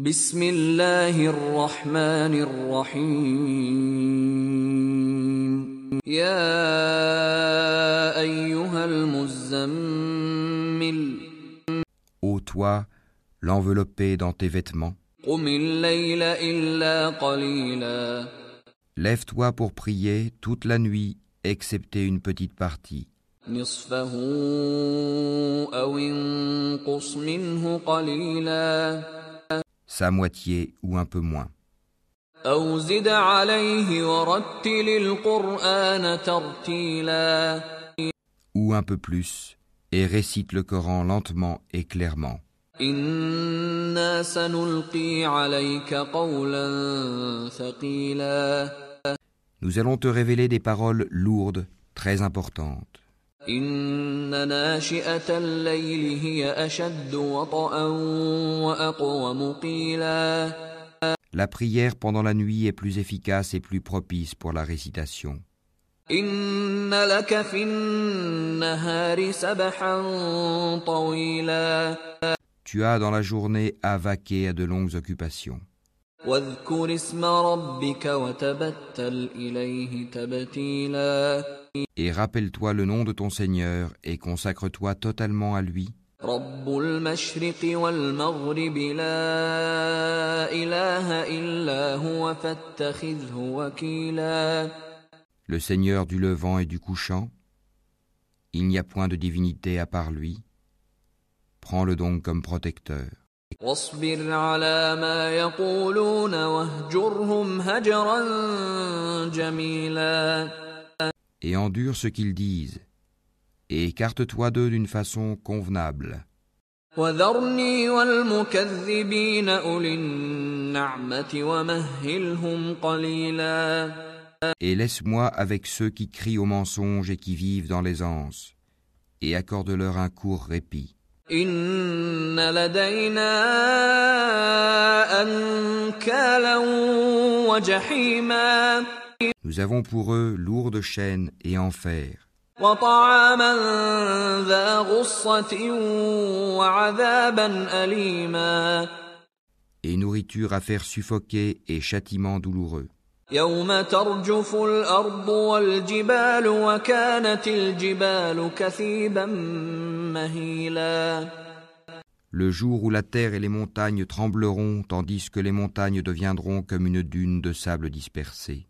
بسم الله الرحمن الرحيم يا أيها المزمل Ô toi, l'enveloppé dans tes vêtements, قم الليل إلا قليلا lève-toi pour prier toute la nuit, excepté une petite partie. نصفه أو انقص منه قليلا sa moitié ou un peu moins. Ou un peu plus, et récite le Coran lentement et clairement. Nous allons te révéler des paroles lourdes, très importantes. إن ناشئة الليل هي أشد وطئا وأقوم قيلا La prière pendant la nuit est plus efficace et plus propice pour la récitation. إن لك في النهار سبحا طويلا Tu as dans la journée à vaquer à de longues occupations. واذكر اسم ربك وتبتل إليه تبتيلا Et rappelle-toi le nom de ton Seigneur et consacre-toi totalement à lui. Le Seigneur du levant et du couchant, il n'y a point de divinité à part lui. Prends-le donc comme protecteur et endure ce qu'ils disent, et écarte-toi d'eux d'une façon convenable. Et laisse-moi avec ceux qui crient au mensonge et qui vivent dans l'aisance, et accorde-leur un court répit. Nous avons pour eux lourdes chaînes et enfer. Et nourriture à faire suffoquer et châtiment douloureux. Le jour où la terre et les montagnes trembleront, tandis que les montagnes deviendront comme une dune de sable dispersée.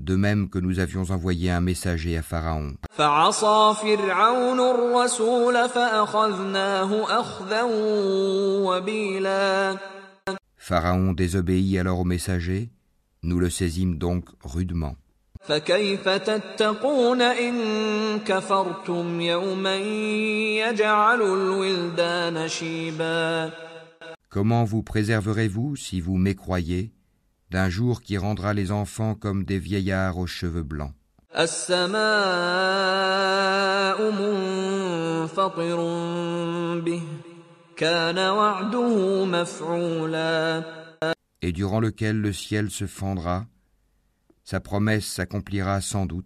de même que nous avions envoyé un messager à Pharaon. فعصى فرعون الرسول فأخذناه أخذا وبيلا Pharaon désobéit alors au messager, nous le saisîmes donc rudement. فكيف تتقون إن كفرتم يوما يجعل الولدان شيبا Comment vous préserverez-vous, si vous mécroyez, d'un jour qui rendra les enfants comme des vieillards aux cheveux blancs. Et durant lequel le ciel se fendra, sa promesse s'accomplira sans doute.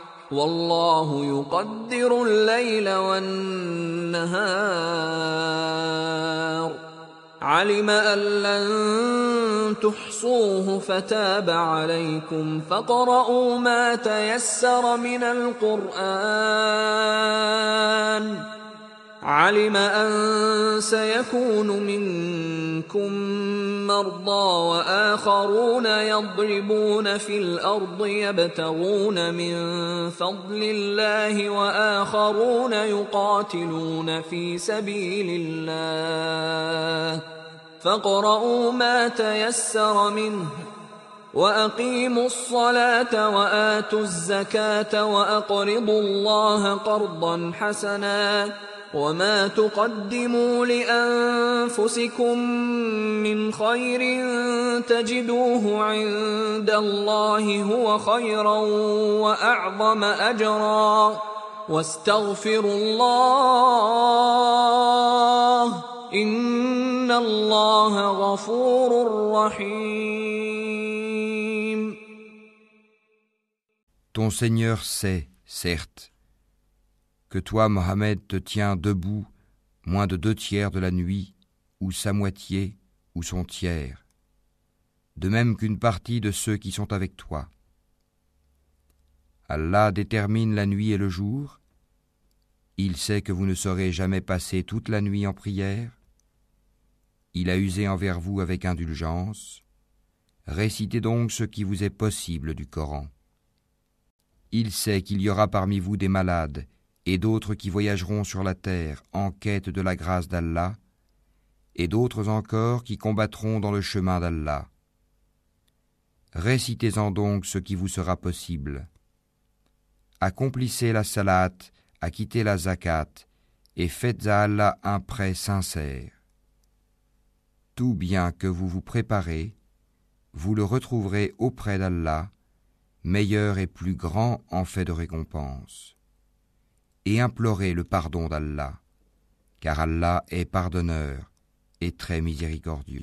والله يقدر الليل والنهار. علم أن لن تحصوه فتاب عليكم. فاقرؤوا ما تيسر من القرآن. علم أن سيكون منكم مرضى وآخرون يضربون في الأرض يبتغون من فضل الله وآخرون يقاتلون في سبيل الله. فاقرؤوا ما تيسر منه وأقيموا الصلاة وآتوا الزكاة وأقرضوا الله قرضا حسنا وما تقدموا لانفسكم من خير تجدوه عند الله هو خيرا واعظم اجرا واستغفروا الله ان الله غفور رحيم Ton Seigneur sait, certes, que toi, Mohammed, te tiens debout moins de deux tiers de la nuit, ou sa moitié, ou son tiers, de même qu'une partie de ceux qui sont avec toi. Allah détermine la nuit et le jour, il sait que vous ne saurez jamais passer toute la nuit en prière, il a usé envers vous avec indulgence, récitez donc ce qui vous est possible du Coran. Il sait qu'il y aura parmi vous des malades et d'autres qui voyageront sur la terre en quête de la grâce d'Allah, et d'autres encore qui combattront dans le chemin d'Allah. Récitez-en donc ce qui vous sera possible. Accomplissez la salat, acquittez la zakat, et faites à Allah un prêt sincère. Tout bien que vous vous préparez, vous le retrouverez auprès d'Allah, meilleur et plus grand en fait de récompense et implorez le pardon d'Allah, car Allah est pardonneur et très miséricordieux.